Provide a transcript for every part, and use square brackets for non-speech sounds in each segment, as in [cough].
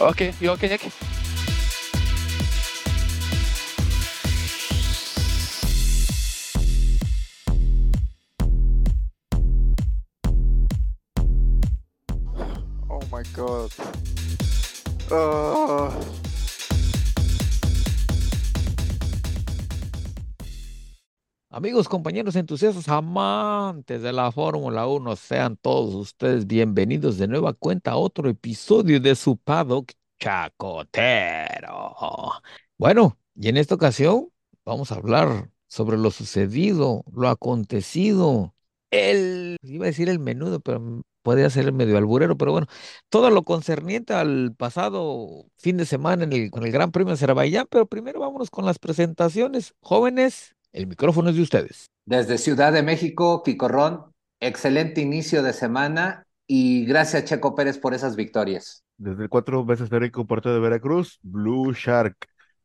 Okay, you okay, Nick? Oh my god. Uh, Amigos, compañeros entusiastas, amantes de la Fórmula 1, sean todos ustedes bienvenidos de nueva cuenta a otro episodio de su paddock chacotero. Bueno, y en esta ocasión vamos a hablar sobre lo sucedido, lo acontecido, el, iba a decir el menudo, pero podría ser el medio alburero, pero bueno, todo lo concerniente al pasado fin de semana en el, con el Gran Premio de Azerbaiyán, pero primero vámonos con las presentaciones. Jóvenes, el micrófono es de ustedes. Desde Ciudad de México, Quicorrón, excelente inicio de semana y gracias Checo Pérez por esas victorias. Desde el cuatro veces Federico Puerto de Veracruz, Blue Shark.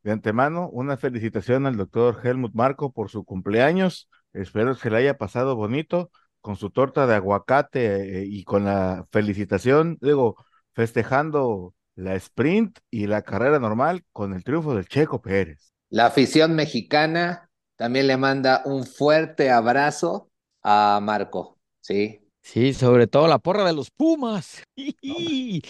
De antemano, una felicitación al doctor Helmut Marco por su cumpleaños. Espero que le haya pasado bonito con su torta de aguacate eh, y con la felicitación, digo, festejando la sprint y la carrera normal con el triunfo del Checo Pérez. La afición mexicana también le manda un fuerte abrazo a Marco, ¿sí? Sí, sobre todo la porra de los Pumas. [laughs]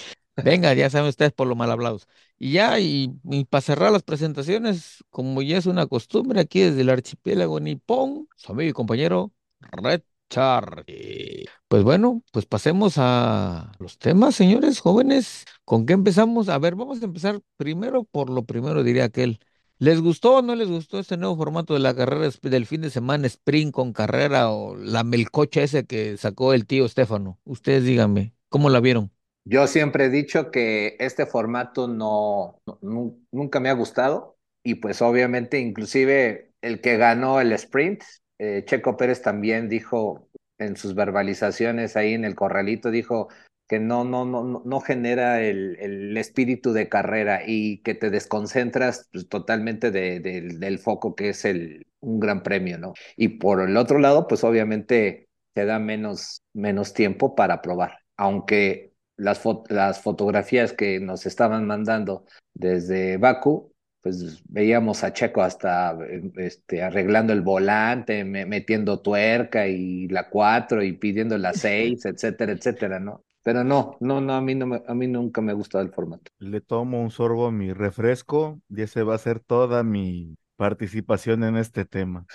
Venga, ya saben ustedes por lo mal hablados. Y ya, y, y para cerrar las presentaciones, como ya es una costumbre aquí desde el archipiélago nipón, su amigo y compañero Red Charlie. Pues bueno, pues pasemos a los temas, señores jóvenes. ¿Con qué empezamos? A ver, vamos a empezar primero por lo primero, diría aquel. ¿Les gustó o no les gustó este nuevo formato de la carrera del fin de semana, sprint con carrera o la melcocha ese que sacó el tío Estefano? Ustedes díganme, ¿cómo la vieron? Yo siempre he dicho que este formato no, no- nu- nunca me ha gustado y pues obviamente inclusive el que ganó el sprint, eh, Checo Pérez también dijo en sus verbalizaciones ahí en el corralito, dijo que no, no, no, no, genera el, el espíritu de carrera y que te desconcentras pues, totalmente de- del del foco que es el, un gran premio, ¿no? Y por el otro lado, pues obviamente te da menos, menos tiempo para probar, aunque las, fo- las fotografías que nos estaban mandando desde Baku, pues veíamos a Checo hasta eh, este, arreglando el volante, me- metiendo tuerca y la 4 y pidiendo la [laughs] 6, etcétera, etcétera, ¿no? Pero no, no, no, a mí, no me- a mí nunca me ha gustado el formato. Le tomo un sorbo a mi refresco y ese va a ser toda mi participación en este tema.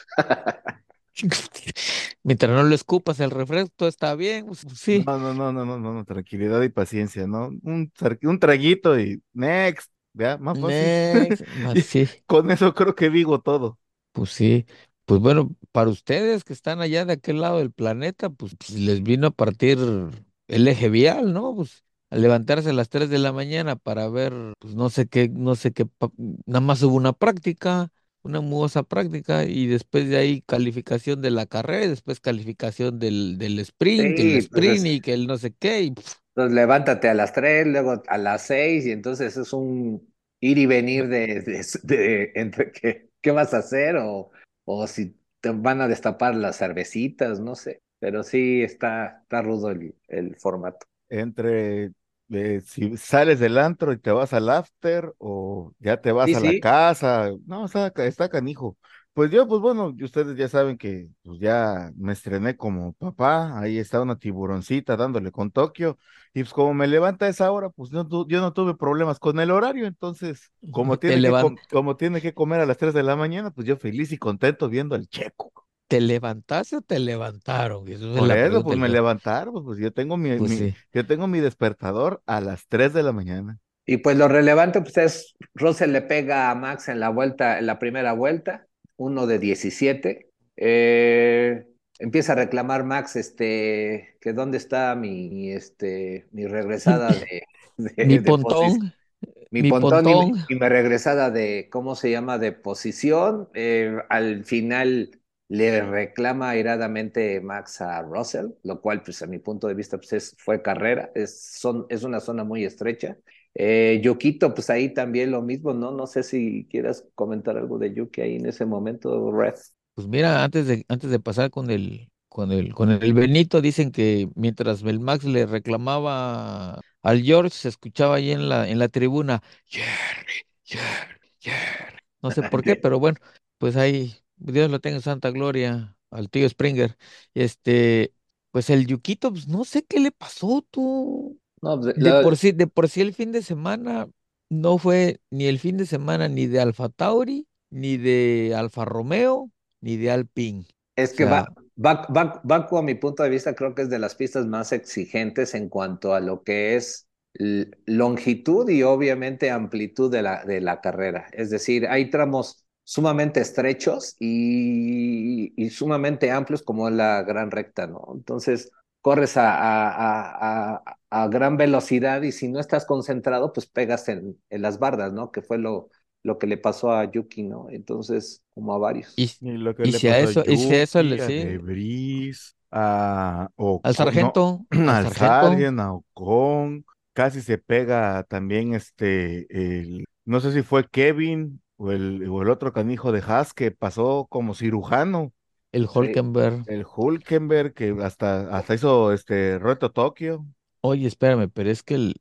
[laughs] Mientras no lo escupas el refresco, todo está bien. pues, sí. No, no, no, no, no, no, no, tranquilidad y paciencia, ¿no? Un, un traguito y next, ya, más fácil. Next. [laughs] Sí. [laughs] con eso creo que digo todo. Pues sí, pues bueno, para ustedes que están allá de aquel lado del planeta, pues, pues, les vino a partir el eje vial, ¿no? Pues al levantarse a las 3 de la mañana para ver, pues no sé qué, no sé qué, nada más hubo una práctica, una mugosa práctica, y después de ahí calificación de la carrera, y después calificación del, del sprint, el sprint y que el no sé qué, y levántate a las 3, luego a las 6 y entonces es un ir y venir de, de, de- entre qué, qué vas a hacer o, o si te van a destapar las cervecitas, no sé. Pero sí está, está rudo el, el formato. Entre eh, si sales del antro y te vas al after o ya te vas Sí, a la casa, no, está, ca- está canijo. Pues yo, pues bueno, ustedes ya saben que pues ya me estrené como papá, ahí está una tiburoncita dándole con Tokio, y pues como me levanta a esa hora, pues no yo no tuve problemas con el horario, entonces, como [laughs] tiene que, como tiene que comer a las 3 de la mañana, pues yo feliz y contento viendo al checo. ¿Te levantaste o te levantaron? Eso es Por la eso, pues me millón. levantaron, pues, pues yo tengo mi, Pues mi- sí. yo tengo mi despertador a las 3 de la mañana. Y pues lo relevante pues es, Russell le pega a Max en la vuelta, en la primera vuelta, uno de 17. Eh, empieza a reclamar Max, este, que dónde está mi, este, mi regresada de, [laughs] de, Mi de pontón, mi mi pontón y mi, pontón. y mi regresada de, ¿cómo se llama?, de posición. Eh, al final le reclama airadamente Max a Russell, lo cual, pues, a mi punto de vista, pues, es- fue carrera, es, son, es una zona muy estrecha. Eh, Yukito, pues ahí también lo mismo, ¿no? No sé si quieras comentar algo de Yuki ahí en ese momento, Red. Pues mira, antes de, antes de pasar con el, con el, con el Benito, dicen que mientras el Max le reclamaba al George se escuchaba ahí en la, en la tribuna, Jerry, Jerry, Jerry. No sé por [laughs] qué, pero bueno, pues ahí, Dios lo tenga en santa gloria al tío Springer. Este, pues el Yuquito, pues no sé qué le pasó, tú. No, pues, De la- por sí, de por sí el fin de semana no fue ni el fin de semana ni de Alfa Tauri, ni de Alfa Romeo, ni de Alpine. es O que va, sea, va, va, Baku, a mi punto de vista, creo que es de las pistas más exigentes en cuanto a lo que es longitud y obviamente amplitud de la, de la carrera. Es decir, hay tramos sumamente estrechos y, y sumamente amplios como la gran recta, ¿no? Entonces, corres a, a, a, a, a gran velocidad y si no estás concentrado, pues pegas en, en las bardas, ¿no? Que fue lo, lo que le pasó a Yuki, ¿no? Entonces, como a varios. y, Y lo que y le si a pasó a eso, y si eso le Yuki, a sí, Debris, a al Ocon, no, sargento, [clears throat] al al sargento, Sargent, a Ocon, casi se pega también este, el, no sé si fue Kevin o el, o el otro canijo de Haas que pasó como cirujano, el Sí. Hulkenberg. el Hulkenberg que hasta, hasta hizo este Reto Tokio. Oye, espérame, pero es que el-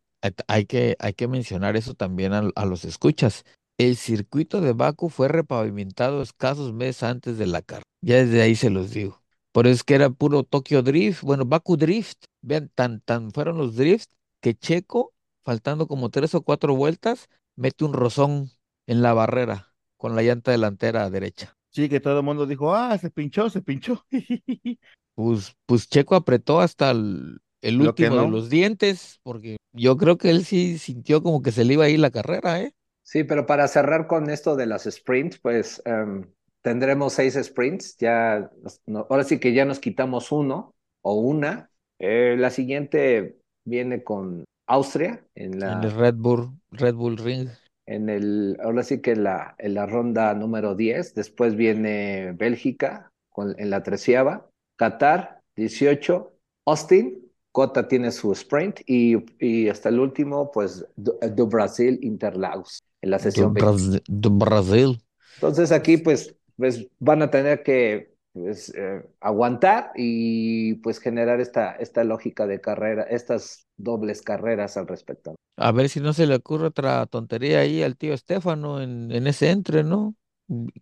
hay que, hay que mencionar eso también a, a los escuchas. El circuito de Baku fue repavimentado escasos meses antes de la carrera. Ya desde ahí se los digo. Por eso es que era puro Tokyo Drift, bueno, Baku Drift. Vean, tan, tan fueron los drifts que Checo, faltando como tres o cuatro vueltas, mete un rozón en la barrera con la llanta delantera derecha. Sí, que todo el mundo dijo, ah, se pinchó, se pinchó. [laughs] Pues, pues Checo apretó hasta el, el Lo que último de los dientes, porque yo creo que él sí sintió como que se le iba a ir la carrera, ¿eh? Sí, pero para cerrar con esto de las sprints, pues em, tendremos seis sprints. Ya, no- ahora sí que ya nos quitamos uno o una. Eh, la siguiente viene con Austria en En la, el Red Bull, Red Bull Ring. En el, ahora sí que la, en la ronda número 10. Después viene Bélgica con, en la treceava, Qatar 18, Austin. Cota tiene su sprint y, y hasta el último, pues, do, do Brasil Interlagos en la sesión 20. Bras- de Brasil. Entonces aquí pues, pues van a tener que pues, eh, aguantar y pues generar esta, esta lógica de carrera, estas dobles carreras al respecto. A ver si no se le ocurre otra tontería ahí al tío Estefano en, en ese entre, ¿no?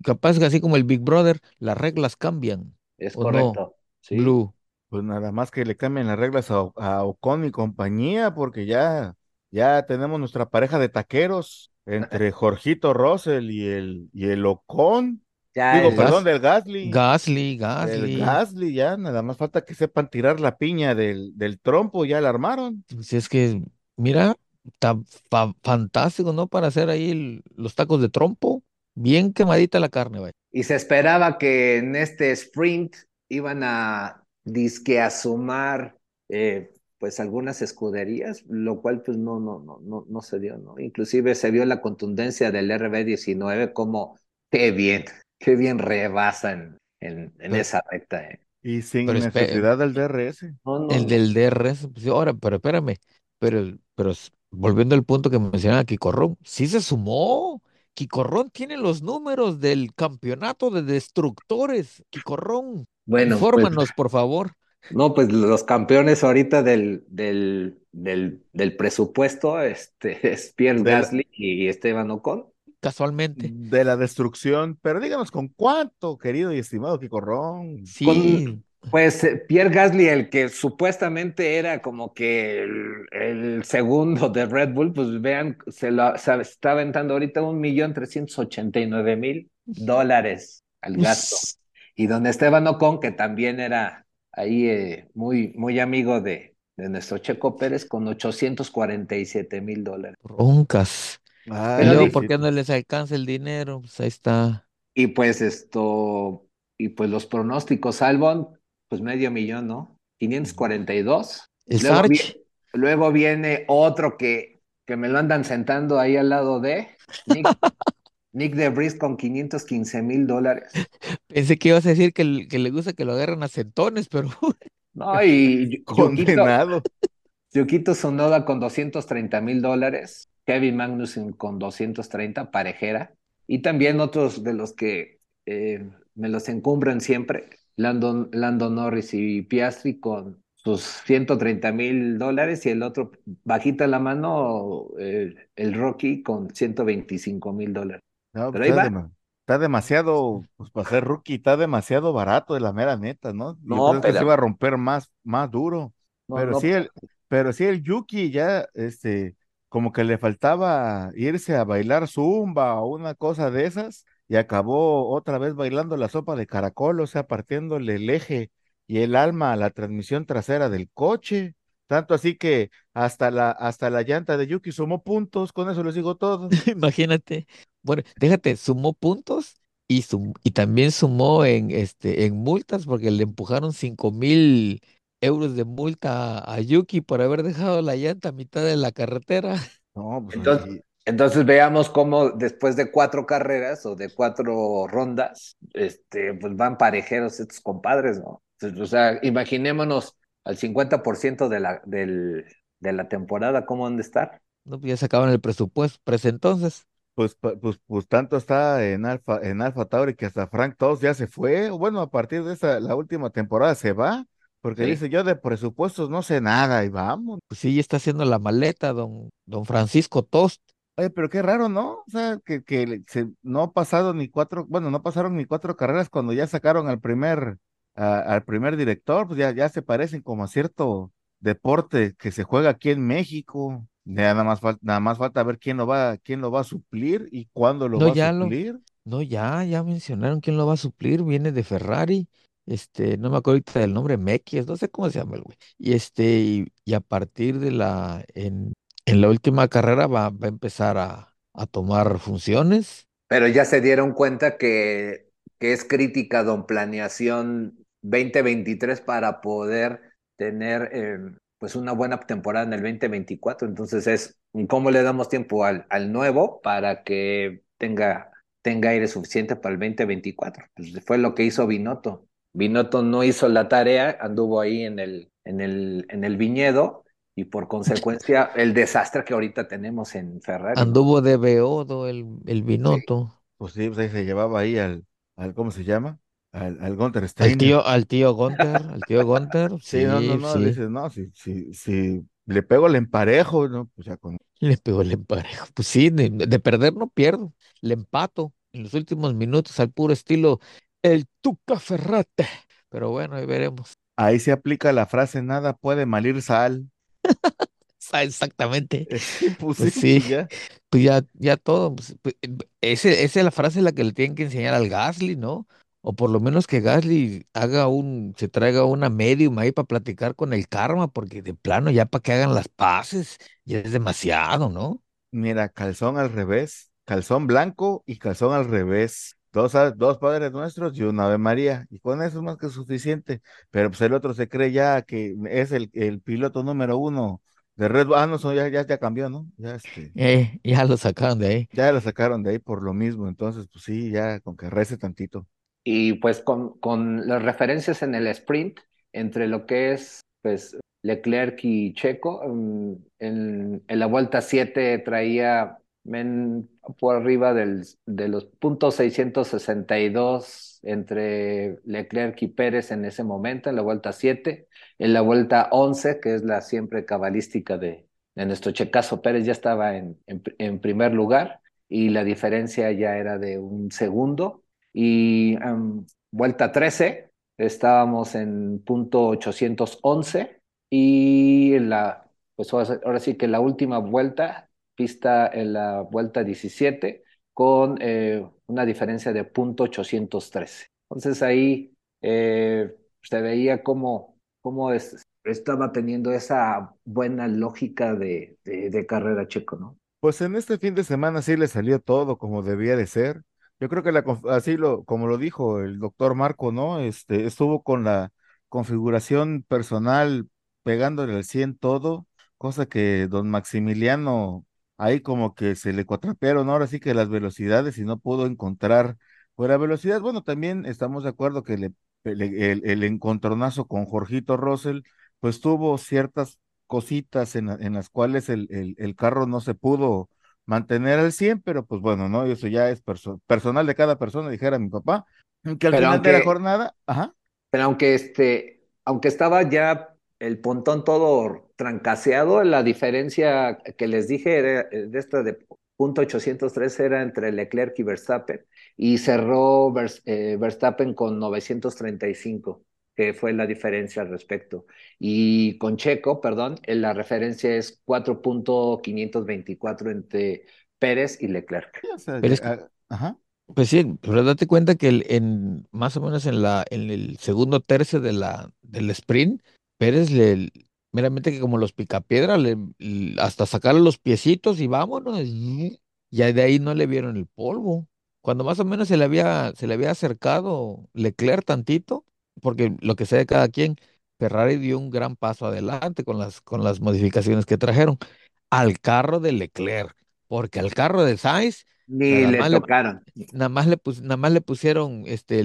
Capaz que así como el Big Brother, las reglas cambian, Es ¿o no? correcto. Sí. Blue. Pues nada más que le cambien las reglas a, a Ocon y compañía, porque ya, ya tenemos nuestra pareja de taqueros entre [laughs] Jorgito Russell y el, y el Ocon. Ya Digo, perdón, del Gasly. Gasly, El Gasly. Gasly, ya, nada más falta que sepan tirar la piña del, del trompo, ya la armaron. Si es que, mira, está fa- fantástico, ¿no? Para hacer ahí el- los tacos de trompo. Bien quemadita la carne, vaya. y se esperaba que en este sprint iban a disque a sumar eh, pues algunas escuderías, lo cual pues no, no, no, no, no se dio, ¿no? Inclusive se vio la contundencia del RB19 como qué bien, qué bien rebasan en, en Pero- esa recta, ¿eh? Y sin Pero necesidad del DRS. No, no, El del DRS, pues, sí, ahora, pero espérame, pero, pero volviendo al punto que mencionaba Quicorrón, sí se sumó. Quicorrón tiene los números del campeonato de destructores. Quicorrón, Bueno, pues, infórmanos, por favor. no, pues los campeones ahorita del, del, del, del presupuesto este, [laughs] es Pierre Gasly y Esteban Ocon. Casualmente. de la destrucción, pero díganos con cuánto, querido y estimado Quicorrón. Sí, Pues eh, Pierre Gasly, el que supuestamente era como que el, el segundo de Red Bull, pues vean, se lo se está aventando ahorita un millón trescientos ochenta y nueve mil dólares al gasto. Y don Esteban Ocon, que también era ahí eh, muy, muy amigo de, de nuestro Checo Pérez, con 847 mil dólares. broncas. Luego, Diosito. ¿por qué no les alcanza el dinero? Pues ahí está. Y pues esto, y pues los pronósticos, Albon, pues medio millón, ¿no? 542. El Luego, Sarch, vi- luego viene otro que, que me lo andan sentando ahí al lado de Nick, [laughs] Nick DeVries con 515 mil dólares. pensé que ibas a decir que, que le gusta que lo agarren a centones, pero [laughs] No, y condenado. Yukito Tsunoda con 230 mil dólares. Kevin Magnussen con 230, parejera. Y también otros de los que eh, me los encumbran siempre, Landon, Lando Norris y Piastri con sus 130 mil dólares y el otro bajita la mano el, el Rocky con 125 mil dólares. No, Pero pues, ahí está, va. dema- está demasiado, pues para ser rookie, está demasiado barato de la mera neta, ¿no? Yo No, pensé que se pero iba a romper más, más duro. no, Pero no, sí el, pero sí el Yuki ya, este, como que le faltaba irse a bailar zumba o una cosa de esas, y acabó otra vez bailando la sopa de caracol, o sea, partiéndole el eje y el alma a la transmisión trasera del coche. Tanto así que hasta la, hasta la llanta de Yuki sumó puntos, con eso les digo todo. [laughs] Imagínate. Bueno, déjate, sumó puntos y, y también sumó en, este, en multas porque le empujaron cinco mil euros de multa a, a Yuki por haber dejado la llanta a mitad de la carretera. [laughs] No, pues Entonces, veamos cómo después de cuatro carreras o de cuatro rondas, este, pues van parejeros estos compadres, ¿no? Entonces, o sea, imaginémonos al 50% de la, del, de la temporada, ¿cómo han de estar? No, pues ya sacaban el presupuesto, pero ese entonces. Pues, pues, pues tanto está en Alfa, en Alfa Tauri que hasta Frank Tost ya se fue. Bueno, a partir de esa, la última temporada se va, porque Sí. dice yo de presupuestos no sé nada y vamos. Pues sí, está haciendo la maleta, don, don Francisco Tost. Oye, pero qué raro, ¿no? O sea, que, que se, no ha pasado ni cuatro, bueno, no pasaron ni cuatro carreras cuando ya sacaron al primer, a- al primer director, pues ya, ya se parecen como a cierto deporte que se juega aquí en México. Ya nada más falta, nada más falta ver quién lo va, quién lo va a suplir y cuándo lo No, va a ya lo, suplir. no, ya, ya mencionaron quién lo va a suplir, viene de Ferrari, este, no me acuerdo ahorita del nombre, Mekies, no sé cómo se llama el güey. Y este, y, a partir de la, en, la última carrera va, va a empezar a, a tomar funciones. Pero ya se dieron cuenta que, que es crítica, don Planeación 2023 para poder tener eh, pues una buena temporada en el 2024. Entonces es cómo le damos tiempo al, al nuevo para que tenga, tenga aire suficiente para el 2024. Pues fue lo que hizo Binotto. Binotto no hizo la tarea, anduvo ahí en el, en el, en el viñedo y por consecuencia [laughs] el desastre que ahorita tenemos en Ferrari. Anduvo de beodo el, el Sí. Binotto. Pues sí, pues ahí se llevaba ahí al, al ¿cómo se llama? Al, al Gunther Al Steiner. tío, al tío Gunter, al tío Gunter, [laughs] Sí, no, no, sí, no, le sí, dices, no, si, si, si le pego el emparejo, ¿no? Pues ya con... le pegó el emparejo. Pues sí, de, de perder no pierdo, le empato en los últimos minutos al puro estilo el Tuca Ferrate. Pero bueno, ahí veremos. Ahí se aplica la frase, nada puede malir sal. [laughs] Ah, Exactamente. Eh, [laughs] Sí, pues Pues sí, ya. pues ya, ya todo. pues, pues, ese, esa es la frase la que le tienen que enseñar al Gasly, ¿no? O por lo menos que Gasly haga un, se traiga una medium ahí para platicar con el karma, porque de plano ya para que hagan las paces, ya es demasiado, ¿no? Mira, calzón al revés, calzón blanco y calzón al revés. Dos, dos Padres Nuestros y una Ave María. Y con eso es más que suficiente. Pero pues el otro se cree ya que es el, el piloto número uno de Red Bull. Ah, no, ya, ya, ya cambió, ¿no? Ya este, Eh, ya lo sacaron de ahí. ya lo sacaron de ahí por lo mismo. Entonces, pues sí, ya con que rece tantito. Y pues con, con las referencias en el sprint entre lo que es pues Leclerc y Checo, mm, en, en la vuelta 7 traía men, por arriba del, de los puntos 662 entre Leclerc y Pérez en ese momento, en la vuelta 7. En la vuelta 11, que es la siempre cabalística de, de nuestro checazo, Pérez ya estaba en, en, primer lugar y la diferencia ya era de un segundo y um, vuelta 13 estábamos en punto 811 y la, pues ahora sí que la última vuelta, pista en la vuelta 17 con eh, una diferencia de punto 813. Entonces ahí eh, se veía cómo, cómo es, estaba teniendo esa buena lógica de, de, carrera checo, ¿no? Pues en este fin de semana sí le salió todo como debía de ser. Yo creo que la, así lo, como lo dijo el doctor Marco, ¿no? Este, estuvo con la configuración personal pegándole al 100 todo, cosa que don Maximiliano ahí como que se le cuatrapearon ahora sí que las velocidades y no pudo encontrar fuera velocidad. Bueno, también estamos de acuerdo que le, le- el, el encontronazo con Jorgito Russell, pues tuvo ciertas cositas en, en las cuales el, el, el carro no se pudo mantener al 100, pero pues bueno, ¿no? Eso ya es perso- personal de cada persona, dijera mi papá, que al Pero final de la jornada, ajá, pero aunque este, aunque estaba ya el pontón todo trancaseado. La diferencia que les dije era, eh, de esta de punto 803 era entre Leclerc y Verstappen y cerró eh, Verstappen con 935 que fue la diferencia al respecto. Y con Checo, perdón, la referencia es 4.524 entre Pérez y Leclerc. Ah, ajá. Pues sí, pero date cuenta que en más o menos en la en el segundo tercio de la del sprint, Pérez le meramente que como los picapiedra, le, hasta sacarle los piecitos y vámonos. Y de ahí no le vieron el polvo. Cuando más o menos se le había, se le había acercado Leclerc tantito, porque lo que sea de cada quien, Ferrari dio un gran paso adelante con las, con las modificaciones que trajeron al carro de Leclerc, porque al carro de Sainz ni le tocaron. nada más le, nada más le pusieron, este,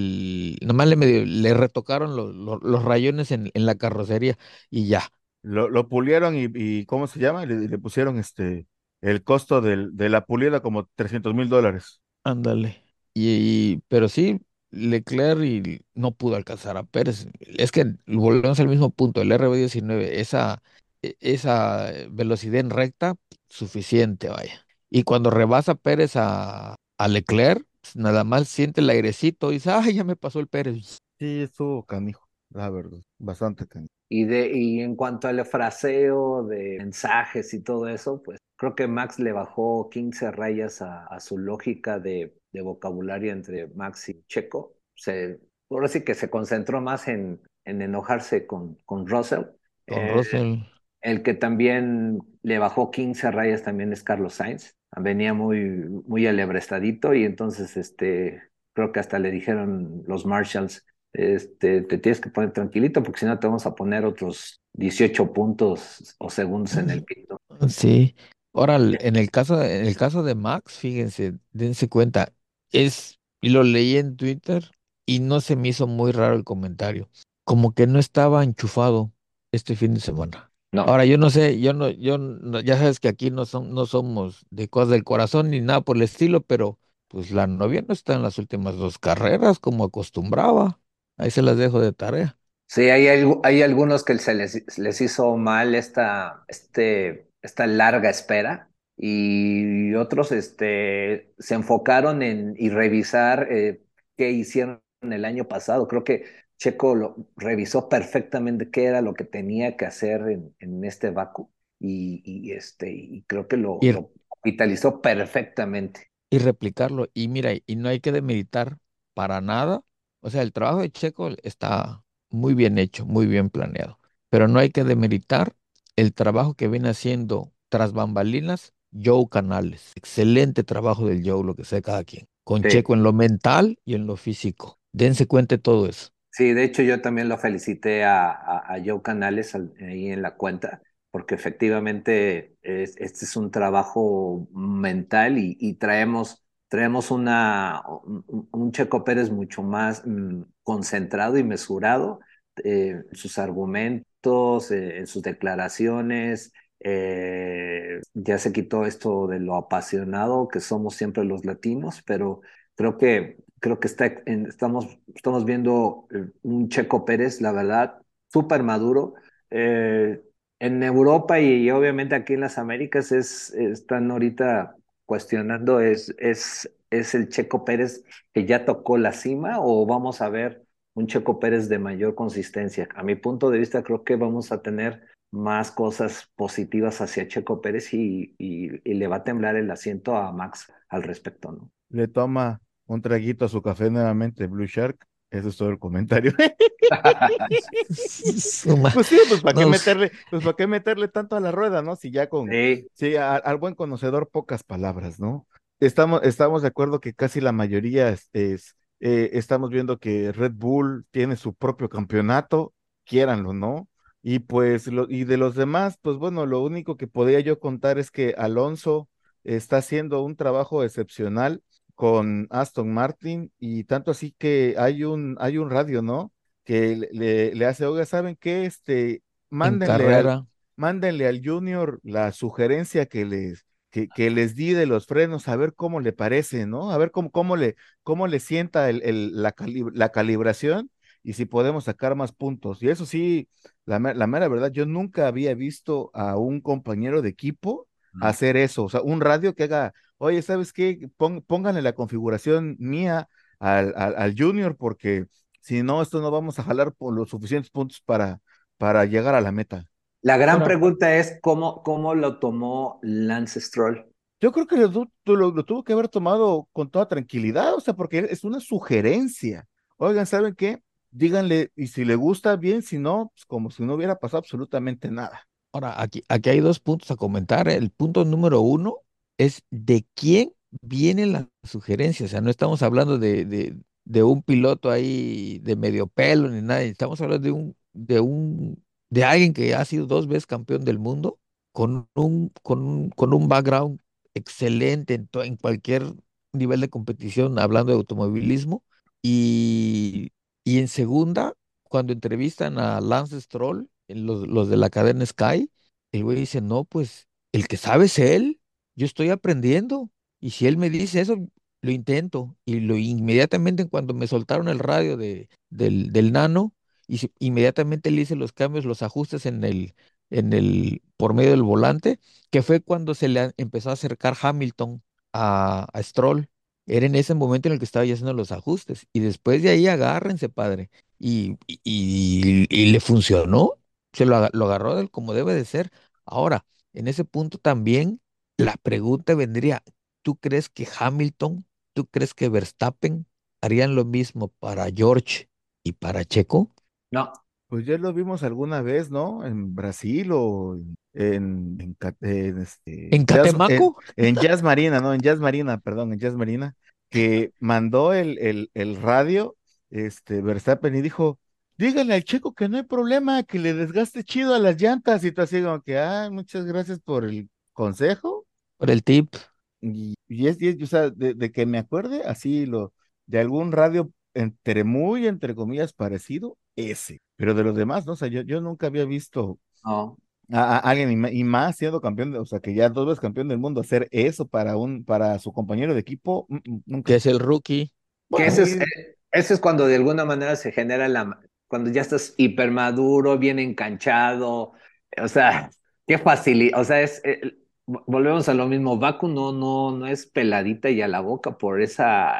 nada más le, le retocaron los rayones en, en, la carrocería y ya. Lo, lo pulieron y, y, ¿cómo se llama? Le, le pusieron este, el costo del, de la pulida como 300 mil dólares. Ándale. Y, pero sí, Leclerc y no pudo alcanzar a Pérez. Es que volvemos al mismo punto, el RB19, esa, e, esa velocidad en recta, suficiente, vaya. Y cuando rebasa Pérez a, a Leclerc, pues, nada más siente el airecito y dice, ay, ya me pasó el Pérez. Sí, estuvo canijo, la verdad, bastante canijo. Y, de, y en cuanto al fraseo de mensajes y todo eso, pues creo que Max le bajó 15 rayas a, a su lógica de de vocabulario entre Max y Checo. Se, ahora sí que se concentró más en, en enojarse con, con Russell. Con eh, Russell. El que también le bajó 15 rayas también es Carlos Sainz. Venía muy, muy alebrestadito y entonces este, creo que hasta le dijeron los Marshalls, este, te tienes que poner tranquilito porque si no te vamos a poner otros 18 puntos o segundos en el [laughs] pito. Sí. Ahora, en el caso, en el caso de Max, fíjense, dense cuenta, es, y lo leí en Twitter y no se me hizo muy raro el comentario, como que no estaba enchufado este fin de semana. No. Ahora yo no sé, yo no, yo ya sabes que aquí no son, no somos de cosas del corazón ni nada por el estilo, pero pues la novia no está en las últimas dos carreras como acostumbraba. Ahí se las dejo de tarea. Sí, hay, hay algunos que se les, les hizo mal esta, este, esta larga espera y otros este, se enfocaron en y revisar eh, qué hicieron el año pasado. Creo que Checo lo, revisó perfectamente qué era lo que tenía que hacer en, en este vacu y, y, este, y creo que lo, y, lo, capitalizó perfectamente. Y replicarlo. Y mira, y no hay que demeritar para nada. O sea, el trabajo de Checo está muy bien hecho, muy bien planeado. Pero no hay que demeritar el trabajo que viene haciendo tras bambalinas Joe Canales. Excelente trabajo del Joe, lo que sea cada quien. Con Checo en lo mental y en lo físico. Dense cuenta de todo eso. Sí, de hecho yo también lo felicité a, a, Joe Canales ahí en la cuenta, porque efectivamente es, este es un trabajo mental y, y traemos, traemos una, un, un, Checo Pérez mucho más mm, concentrado y mesurado eh, en sus argumentos, eh, en sus declaraciones, eh, ya se quitó esto de lo apasionado que somos siempre los latinos, pero creo que, creo que está, estamos, estamos viendo eh, un Checo Pérez, la verdad, súper maduro. Eh, en Europa y, obviamente aquí en las Américas es, están ahorita cuestionando es, es, es el Checo Pérez que ya tocó la cima o vamos a ver un Checo Pérez de mayor consistencia. A mi punto de vista creo que vamos a tener más cosas positivas hacia Checo Pérez y, y, le va a temblar el asiento a Max al respecto, ¿no? Le toma un traguito a su café nuevamente, Blue Shark. Eso es todo el comentario. [laughs] [laughs] pues sí, pues para qué meterle, pues para qué meterle tanto a la rueda, ¿no? Si ya con sí, sí al buen conocedor pocas palabras, ¿no? Estamos, estamos de acuerdo que casi la mayoría es, es eh, estamos viendo que Red Bull tiene su propio campeonato, quiéranlo, ¿no? Y pues, lo, y de los demás, pues bueno, lo único que podría yo contar es que Alonso está haciendo un trabajo excepcional con Aston Martin y tanto así que hay un, hay un radio, ¿no? Que le, le hace, oiga, ¿saben qué? Este, mándenle al, mándenle al Junior la sugerencia que les, que, que, les di de los frenos, a ver cómo le parece, ¿no? A ver cómo, cómo, le, cómo le sienta el, el, la, calib la calibración y si podemos sacar más puntos. Y eso sí, la, la mera verdad, yo nunca había visto a un compañero de equipo hacer eso. O sea, un radio que haga, oye, ¿sabes qué? pónganle la configuración mía al, al, Junior porque si no, esto no vamos a jalar por los suficientes puntos para, para llegar a la meta. La gran pregunta es cómo, cómo lo tomó Lance Stroll. Yo creo que lo, lo, tuvo que haber tomado con toda tranquilidad, o sea, porque es una sugerencia. Oigan, ¿saben qué? Díganle, y si le gusta, bien, si no, pues como si no hubiera pasado absolutamente nada. Ahora, aquí, aquí hay dos puntos a comentar. El punto número uno es de quién viene la sugerencia. O sea, no estamos hablando de, de, de un piloto ahí de medio pelo ni nada. Estamos hablando de un, de un, de alguien que ha sido dos veces campeón del mundo con un, con un, con un background excelente en, cualquier nivel de competición, hablando de automovilismo. Y, y en segunda, cuando entrevistan a Lance Stroll, los, los de la cadena Sky, el güey dice, no, pues el que sabe es él, yo estoy aprendiendo. Y si él me dice eso, lo intento. Y lo inmediatamente cuando me soltaron el radio de, del, del nano, y inmediatamente le hice los cambios, los ajustes en el, en el, por medio del volante, que fue cuando se le empezó a acercar Hamilton a, a Stroll. Era en ese momento en el que estaba ya haciendo los ajustes. Y después de ahí agárrense, padre. Y, y, y, le funcionó. Se lo, lo agarró como debe de ser. Ahora, en ese punto también la pregunta vendría, ¿tú crees que Hamilton, tú crees que Verstappen harían lo mismo para George y para Checo? No. Pues ya lo vimos alguna vez, ¿no? En Brasil o en, en, en este. ¿En Catemaco? En, Jazz Marina, ¿no? En Jazz Marina, perdón, en Jazz Marina, que mandó el, el, el radio, este, Verstappen, y dijo, díganle al checo que no hay problema, que le desgaste chido a las llantas, y tú así como que, ah, muchas gracias por el consejo. Por el tip. Y, y es, y o sea, de, de, que me acuerde, así lo, de algún radio entre muy, entre comillas, parecido, ese. Pero de los demás, ¿no? O sea, yo, yo nunca había visto a, alguien, y, más siendo campeón, o sea, que ya dos veces campeón del mundo, hacer eso para un, para su compañero de equipo, mm, mm, nunca. Que es el rookie. que ese es, eh, ese es cuando de alguna manera se genera la, cuando ya estás hipermaduro, bien enganchado, o sea, qué fácil, o sea, es, eh, volvemos a lo mismo, Baku no, no, no es peladita y a la boca por esa,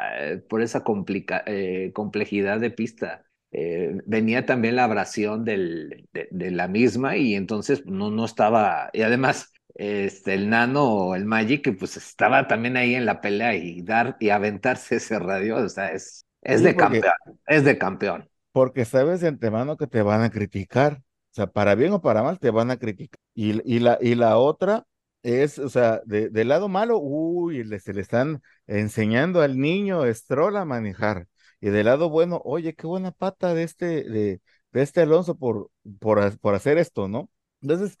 por esa complica, eh, complejidad de pista. Eh, venía también la abrasión del, de, la misma y entonces no, no estaba, y además este, el nano o el Magic pues estaba también ahí en la pelea y dar y aventarse ese radio, o sea, es, es de campeón, es de campeón. Porque sabes de antemano que te van a criticar, o sea, para bien o para mal te van a criticar. Y, y, la, y la otra es, o sea, de, del lado malo, uy, le, se le están enseñando al niño Stroll a manejar. Y del lado bueno, oye, qué buena pata de este, de, de este Alonso por, por, por hacer esto, ¿no? Entonces,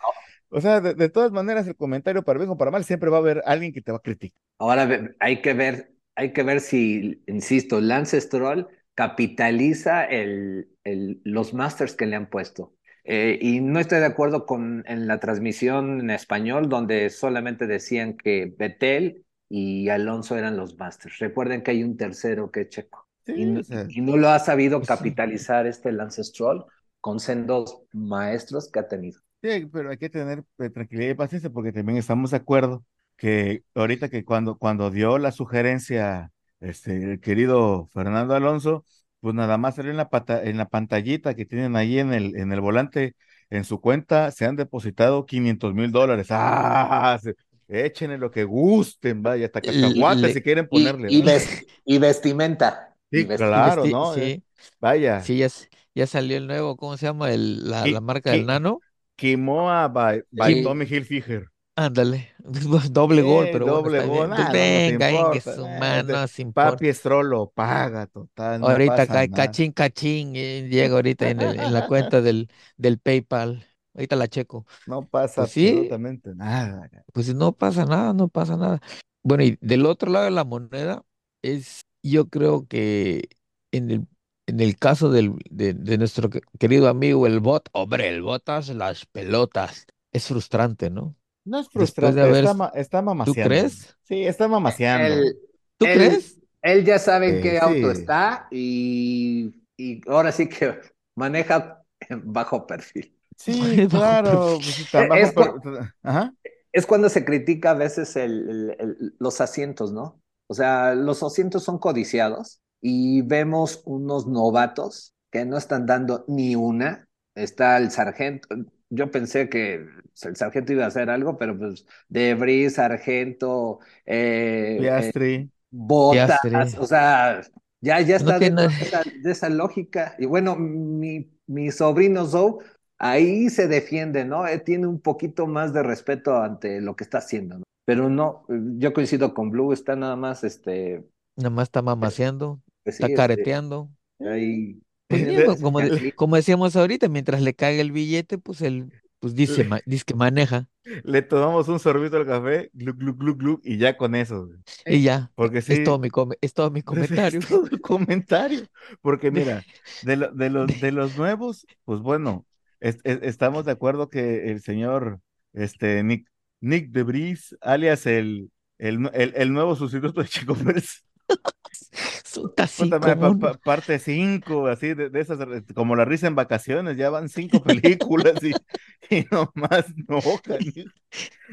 o sea, de, todas maneras, el comentario para bien o para mal, siempre va a haber alguien que te va a criticar. Ahora hay que ver, hay que ver si, insisto, Lance Stroll capitaliza el, el, los masters que le han puesto. Eh, y no estoy de acuerdo con en la transmisión en español, donde solamente decían que Betel y Alonso eran los masters. Recuerden que hay un tercero que es Checo. y, no, lo ha sabido pues capitalizar este Lance Stroll con sendos maestros que ha tenido. Sí, pero hay que tener eh, tranquilidad y paciencia porque también estamos de acuerdo que ahorita que cuando, cuando dio la sugerencia este, el querido Fernando Alonso, pues nada más salió en la, pata, en la pantallita que tienen ahí en el, en el volante, en su cuenta, se han depositado 500 mil dólares. ¡Ah! échenle lo que gusten, vaya, hasta cacahuates si quieren ponerle. Y, y, vestimenta. Sí, claro, ¿no? Sí. Eh, vaya. Sí, ya, ya, salió el nuevo, ¿cómo se llama? El, la, la marca del nano. Kimoa by, by Tommy Hilfiger. Ándale, [laughs] doble gol, pero doble gol, nada, venga, no que su mano Papi Estrolo paga total. No ahorita cae cachín, cachín, eh, llega ahorita en, el, en, la [laughs] cuenta del, del PayPal. Ahorita la checo. No pasa pues sí, absolutamente nada. Pues no pasa nada, no pasa nada. Bueno, y del otro lado de la moneda es, yo creo que en el, en el caso del, de, de nuestro querido amigo el bot, hombre, el botas las pelotas, es frustrante, ¿no? No es frustrante, haber... está, está mamaseando. ¿Tú crees? Sí, está mamaseando. ¿Tú crees? Él ya sabe en qué auto está y y ahora sí que maneja en bajo perfil. Sí, [laughs] claro. pues, Es- Ajá. Es cuando se critica a veces el- el- el- los asientos, ¿no? O sea, los asientos son codiciados y vemos unos novatos que no están dando ni una. Está el sargento. Yo pensé que pues, el sargento iba a hacer algo, pero pues Debris, sargento, eh, eh, Piastri. botas, Piastri. o sea, ya, ya No está tiene- dentro de esa, de esa lógica. Y bueno, mi, mi sobrino Zoe ahí se defiende, ¿no? Eh, tiene un poquito más de respeto ante lo que está haciendo, ¿no? Pero no, eh, yo coincido con Blue, está nada más, este, Nada más está mamaseando, pues sí, está este, careteando. ahí Pues sí, [laughs] como, de- como decíamos ahorita, mientras le caiga el billete, pues él pues dice, ma- dice que maneja Le tomamos un sorbito al café, gluc, gluc, gluc, gluc, y ya con eso. y ya. Porque Es sí, todo mi, es todo mi [laughs] comentario. es todo el comentario. Porque De- [laughs] mira, de, lo- de los, de los nuevos, pues bueno, es- es- estamos de acuerdo que el señor este, Nick, Nick DeBris, alias el, el, el, el nuevo sustituto de Chico Pérez, así puta madre, como pa- un- pa- parte 5, así de, de esas, este, como la risa en vacaciones, ya van cinco [laughs] películas y, y nomás [laughs] no.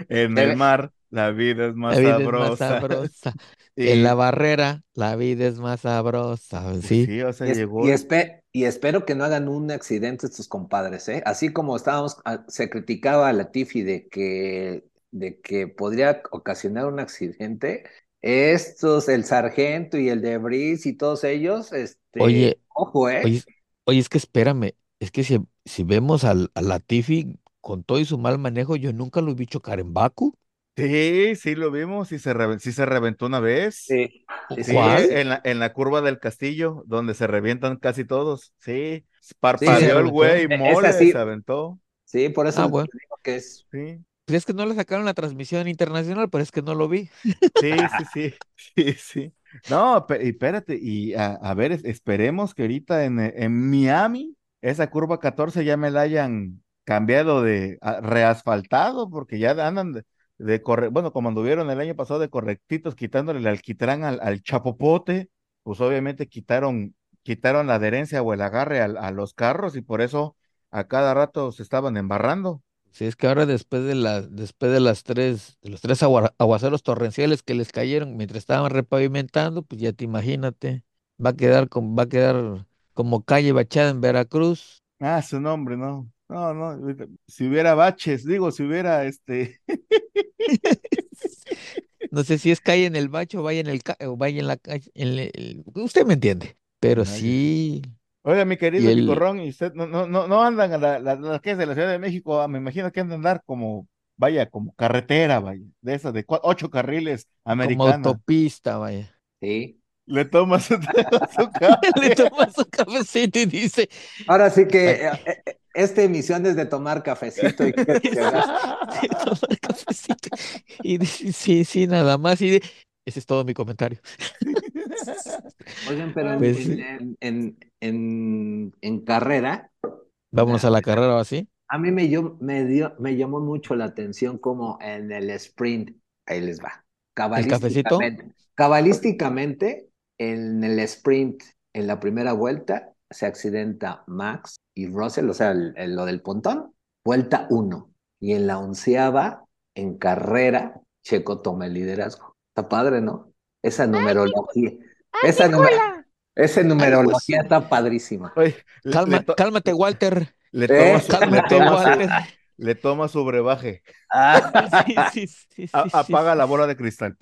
En el mar, la vida es más La vida es más sabrosa. [laughs] Y, En la barrera, la vida es más sabrosa. pues Sí. sí, o sea, Y, es- llegó. y espe- y espero que no hagan un accidente estos compadres, ¿eh? Así como estábamos, ah, se criticaba a Latifi de que, de que podría ocasionar un accidente. Estos, el sargento y el de Brice y todos ellos, este, Oye, ojo, ¿eh? oye, es- oye, es que espérame, es que si, si vemos al, a Latifi con todo y su mal manejo, yo nunca lo vi chocar en Baku. Sí, sí lo vimos, sí se, sí se reventó una vez. Sí, sí, en la, en la curva del castillo, donde se revientan casi todos. Sí, parpadeó el güey, mole, sí. se aventó. Sí, por eso Ah, bueno. digo que es. Sí, Pues es que no le sacaron la transmisión internacional, pero es que no lo vi. sí, sí, sí, [laughs] sí, sí. No, pe- y espérate, y a, a ver, es- esperemos que ahorita en, eh, en Miami, esa curva 14 ya me la hayan cambiado de a- reasfaltado, porque ya andan de, de corre, bueno, como anduvieron el año pasado de correctitos, quitándole el alquitrán al, al chapopote, pues obviamente quitaron, quitaron la adherencia o el agarre a, los carros y por eso a cada rato se estaban embarrando. Sí, es que ahora después de las, después de las tres, de los tres agua- aguaceros torrenciales que les cayeron mientras estaban repavimentando, pues ya te imagínate, va a quedar como, va a quedar como calle bachada en Veracruz. Ah, su nombre, no. No, no, si hubiera baches, digo, si hubiera este, [laughs] No sé si es calle en el bacho o vaya en el ca- o vaya en la calle, en el- usted me entiende, pero sí, Oiga, mi querido el, Chicorrón, y usted no, no, no, no andan a la, la, las calles de la Ciudad de México, ah, me imagino que andan a andar como, vaya, como carretera, vaya, de esas de cua- ocho carriles como americana. autopista, vaya. Sí. Le tomas su, [laughs] [laughs] su Le café. toma su cafecito y dice, Ahora sí que "Ay, eh, eh, esta emisión es de tomar cafecito y que [laughs] sí, sí, tomar cafecito. Y dice, sí, sí, nada más. Y de- ese es todo mi comentario. Oigan, pero en, Pues en, en, en, en- en carrera, vámonos a la carrera o así. a mí me, llam- me, dio, me llamó mucho la atención como en el sprint, ahí les va, ¿El cafecito? cabalísticamente, cabalísticamente, en el sprint, en la primera vuelta, se accidenta Max y Russell, o sea, el- el- lo del pontón, vuelta uno, y en la onceava, en carrera, Checo toma el liderazgo. Está padre, ¿no? Esa numerología, esa, numer- esa Algo numerología así. está padrísima. Oye, Calma, cálmate, Walter. le ¿Eh? toma su, le Cálmate, su, Walter. le toma su brebaje, Ah, Sí, sí, sí, sí, A- sí, apaga la bola de cristal.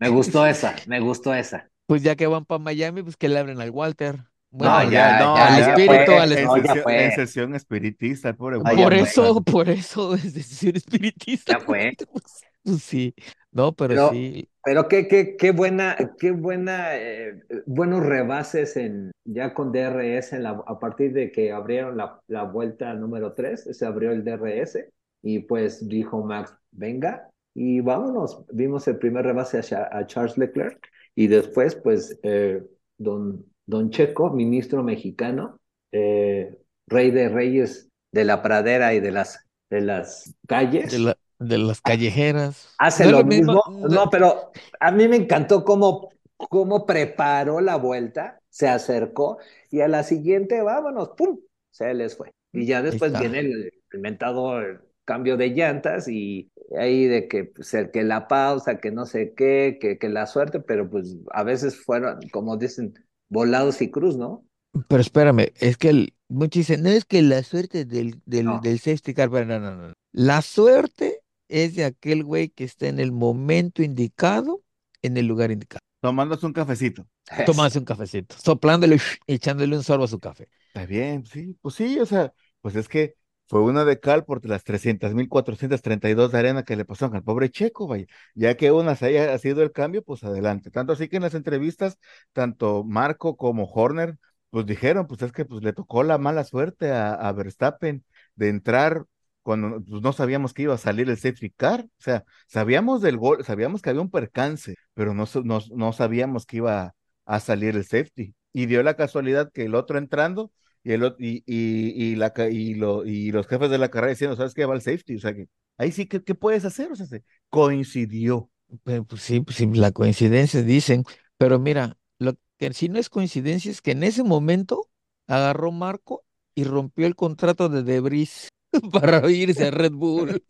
Me gustó esa, me gustó esa. Pues ya que van para Miami, pues que le abren al Walter. No, Bueno, No, ya, no, ya, al ya espíritu, fue, al en no, sesión, en sesión espiritista, el pobre no, Por fue, eso, por eso [laughs] es decisión espiritista. ya fue. Pues, pues sí, no, pero Pero, sí, pero qué, qué, qué buena, qué buena, eh, buenos rebases en, ya con DRS en la, a partir de que abrieron la, la vuelta número 3, se abrió el DRS y pues dijo Max, venga y vámonos. Vimos el primer rebase a, Cha- a Charles Leclerc y después pues eh, don, don Checo, ministro mexicano, eh, rey de reyes de la pradera y de las, de las de, calles. la, de las callejeras. Hace No lo lo mismo, mismo, no, no, pero a mí me encantó cómo, cómo preparó la vuelta se acercó y a la siguiente, vámonos, ¡pum! Se les fue. Y ya después viene el, inventado cambio de llantas y ahí de que, pues, que la pausa, que no sé qué, que, que la suerte, pero pues a veces fueron, como dicen, volados y cruz, ¿no? Pero espérame, es que el, muchos dicen, no es que la suerte del, del, del safety car, no, no, no. La suerte es de aquel güey que está en el momento indicado, en el lugar indicado. Tomándose un cafecito. [laughs] Tomándose un cafecito, soplándole y echándole un sorbo a su café. Está bien, sí, pues sí, o sea, pues es que fue una de cal por las 300.432 de arena que le pasaron al pobre Checo, vaya. Ya que una se haya sido el cambio, pues adelante. Tanto así que en las entrevistas, tanto Marco como Horner, pues dijeron, pues es que pues le tocó la mala suerte a, Verstappen de entrar cuando pues, no sabíamos que iba a salir el safety car. O sea, sabíamos del gol, sabíamos que había un percance, pero no, no, no sabíamos que iba a salir el safety. Y dio la casualidad que el otro entrando y, el, y, y, y, la, y, lo, y los jefes de la carrera diciendo, ¿sabes qué? Va el safety. O sea, que ahí sí, ¿qué, qué puedes hacer? O sea, se coincidió. Pues sí, pues sí, la coincidencia dicen, pero mira, lo que si no es coincidencia es que en ese momento agarró Marco y rompió el contrato de Debris [laughs] para irse a Red Bull.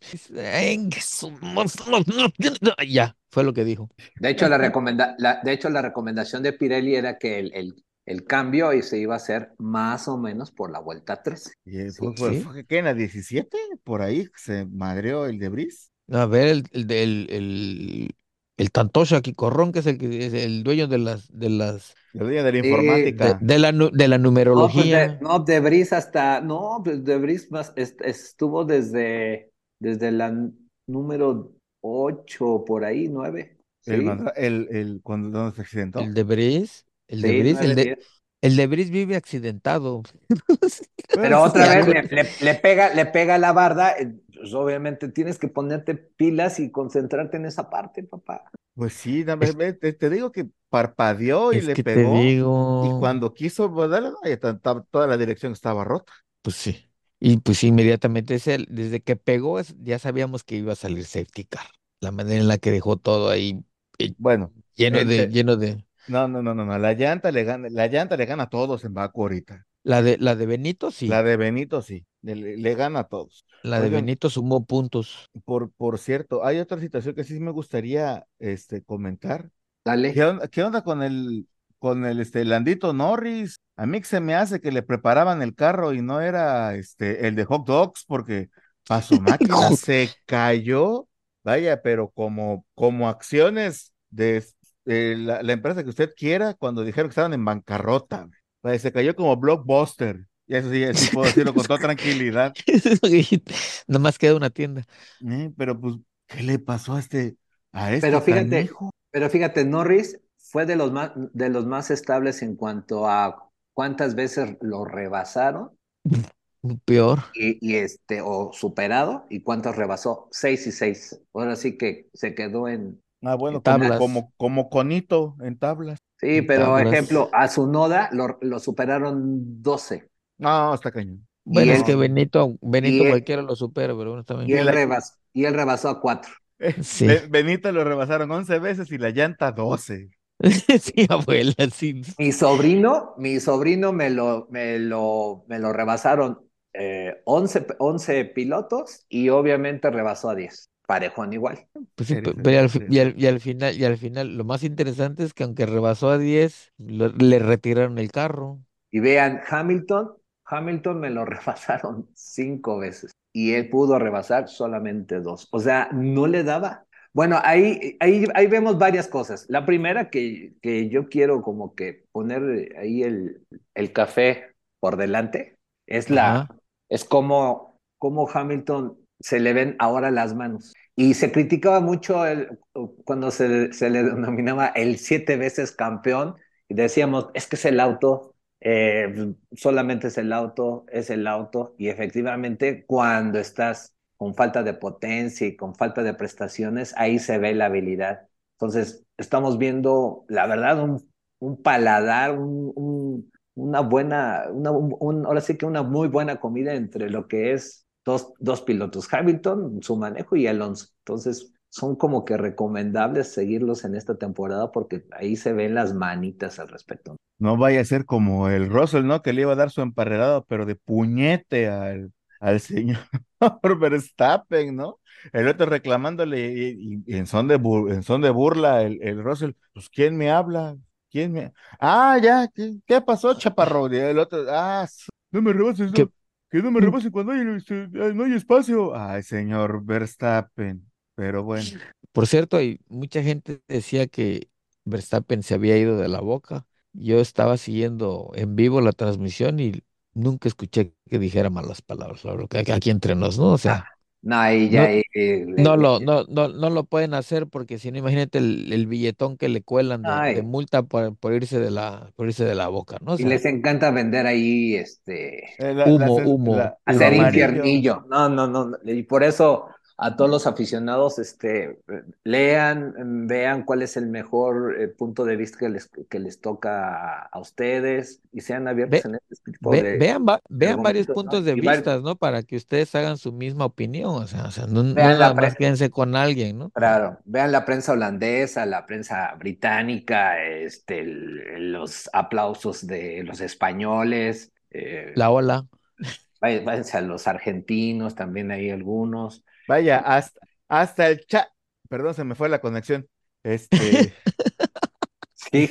ya, fue lo que dijo. De hecho, la, recomenda la, de hecho, la recomendación de Pirelli era que el, el, el cambio y se iba a hacer más o menos por la vuelta 13. ¿Y fue, fue, fue, en la 17? Por ahí se madreó el Debris. A ver, el, el, el, el, Tantosha Kikorron, que es el, que es el dueño de las, de las el dueño de la informática. De, la, de la numerología. No, pues de, Debris hasta, no, pues Debris más, estuvo desde, desde la número 8 por ahí, 9. El, el, el, cuando se accidentó. El Debris. El de el de, el vive accidentado. [laughs] Pero otra vez le, pega, le pega la barda, eh, pues obviamente tienes que ponerte pilas y concentrarte en esa parte, papá. Pues sí, te, digo que parpadeó y le pegó. Y cuando quiso darle, toda la dirección estaba rota. Pues sí. Y pues inmediatamente desde que pegó ya sabíamos que iba a salir safety car. La manera en la que dejó todo ahí eh, bueno, lleno de, lleno de no, no, no, no, no. La llanta le gana, la llanta le gana a todos en Baku ahorita. La de, la de Benito sí. La de Benito sí. Le, gana a todos. La de Benito sumó puntos. Por, por cierto, hay otra situación que sí me gustaría este, comentar. Dale. ¿Qué onda, con el, con el este, Landito Norris? A mí se me hace que le preparaban el carro y no era este, el de hot dogs porque para su [laughs] máquina se cayó. Vaya, pero como, como acciones de eh, la, empresa que usted quiera cuando dijeron que estaban en bancarrota. Se cayó como blockbuster. Y eso sí, sí puedo decirlo con toda tranquilidad. [laughs] Nomás queda una tienda. Eh, pero pues, ¿qué le pasó a este? A este pero fíjate, pero fíjate, Norris fue de los más, de los más estables en cuanto a cuántas veces lo rebasaron. Peor. Y, este, o superado, y cuántos rebasó, seis y seis. Ahora sí que se quedó en, Ah, bueno, como, como, como, conito en tablas. Sí, pero por ejemplo, a su noda lo, lo superaron 12. No, está cañón. Bueno, es que Benito, Benito cualquiera lo supera, pero bueno, también. Y él, rebasó, y él rebasó a 4. [laughs] Sí. Benito lo rebasaron 11 veces y la llanta 12. [laughs] sí, abuela, sí. Mi sobrino, mi sobrino me lo, me lo, me lo rebasaron eh, 11, 11 pilotos y obviamente rebasó a 10 parejón igual. Pues y, al, final, y al final, lo más interesante es que aunque rebasó a 10, le retiraron el carro. Y vean, Hamilton, Hamilton me lo [laughs] rebasaron cinco veces y él pudo rebasar solamente dos. O sea, no le daba. Bueno, ahí, ahí, ahí vemos varias cosas. La primera que, que yo quiero como que poner ahí el, el café por delante es la, es como, como Hamilton se le ven ahora las manos. Y se criticaba mucho el, cuando se, se, le denominaba el siete veces campeón y decíamos, es que es el auto, eh, solamente es el auto, es el auto. Y efectivamente, cuando estás con falta de potencia y con falta de prestaciones, ahí se ve la habilidad. Entonces, estamos viendo, la verdad, un, un paladar, un, una buena, una, ahora sí que una muy buena comida entre lo que es dos, dos pilotos, Hamilton, su manejo y Alonso. Entonces, son como que recomendables seguirlos en esta temporada porque ahí se ven las manitas al respecto. No vaya a ser como el Russell, ¿no? Que le iba a dar su emparredado, pero de puñete al, al señor [laughs] Verstappen, ¿no? El otro reclamándole y, en, son de en son de burla el, el Russell, pues ¿quién me habla? ¿Quién me? Ah, ya, ¿qué, pasó, chaparro? Y el otro, ah, no me rebases, no, que no me rebasen cuando hay, este, no hay espacio. Ay, señor Verstappen, pero bueno. Por cierto, hay mucha gente decía que Verstappen se había ido de la boca. Yo estaba siguiendo en vivo la transmisión y nunca escuché que dijera malas palabras, aquí entre nos, ¿no? O sea, no, ahí ya. no, lo, no, no, no lo pueden hacer porque si no, imagínate el, billetón que le cuelan de, multa por, por, irse de la, por irse de la boca, ¿no? y les encanta vender ahí este eh, humo, humo, hacer infiernillo. No, no, no. Y por eso a todos los aficionados, este, lean, vean cuál es el mejor eh, punto de vista que les, que les toca a, ustedes y sean abiertos en este tipo de, Vean, vean varios puntos de vista, ¿no? Para que ustedes hagan su misma opinión, o sea, no, nada más quédense con alguien, ¿no? Claro, vean la prensa holandesa, la prensa británica, este, los aplausos de los españoles. Eh, la ola. Váyanse a los argentinos, también hay algunos. Vaya, hasta, hasta el chat. Perdón, se me fue la conexión. Este. [laughs] sí.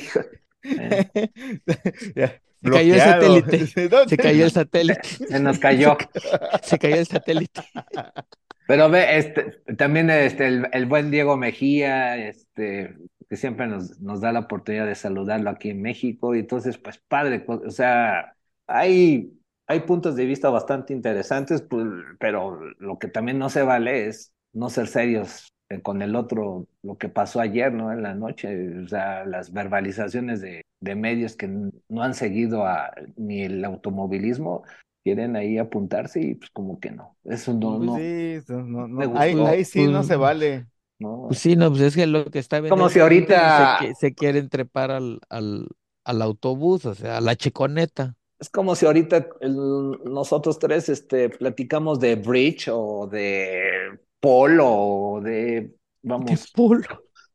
Se cayó el satélite. [laughs] Se cayó el satélite. Se nos cayó. [laughs] Se cayó el satélite. Pero ve, este, también este, el, buen Diego Mejía, este, que siempre nos, nos da la oportunidad de saludarlo aquí en México. Y entonces, pues padre, o sea, hay hay puntos de vista bastante interesantes, pues, pero lo que también no se vale es no ser serios con el otro, lo que pasó ayer, ¿no? En la noche, o sea, las verbalizaciones de, de medios que no han seguido a, ni el automovilismo, quieren ahí apuntarse y pues como que no, eso no, pues no. Sí, no, no ahí, sí no se vale. No. Pues sí, no, pues es que lo que está Como si ahorita se, se quieren trepar al, al, al autobús, o sea, a la checoneta es como si ahorita nosotros tres este, platicamos de bridge o de polo o de, vamos, polo?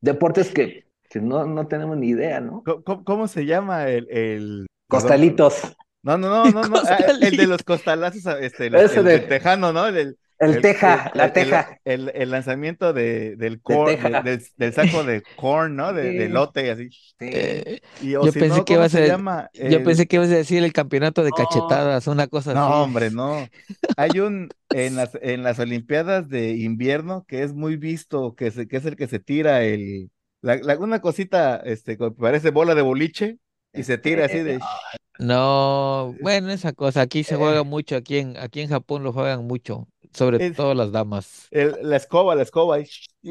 deportes que, que no, no tenemos ni idea, ¿no? ¿Cómo, se llama el, el... Costalitos. No, no, no, no, no, [laughs] ah, el de los costalazos, este, el, tejano, ¿no? El, el, teja, la teja. El, el, lanzamiento de, del, del, saco de [laughs] corn, ¿no? De, de lote, así. Eh, yo, pensé que iba a ser, yo pensé que ibas a decir el campeonato de cachetadas, una cosa no, así. No, hombre, no. Hay un, en las, en las Olimpiadas de invierno, que es muy visto, que, se, que es el que se tira el, la, una cosita, este, que parece bola de boliche, y se tira así de... [laughs] No, bueno, esa cosa, aquí se juega eh. mucho, aquí en, aquí en Japón lo juegan mucho. Sobre todo las damas. la escoba, la escoba. Y,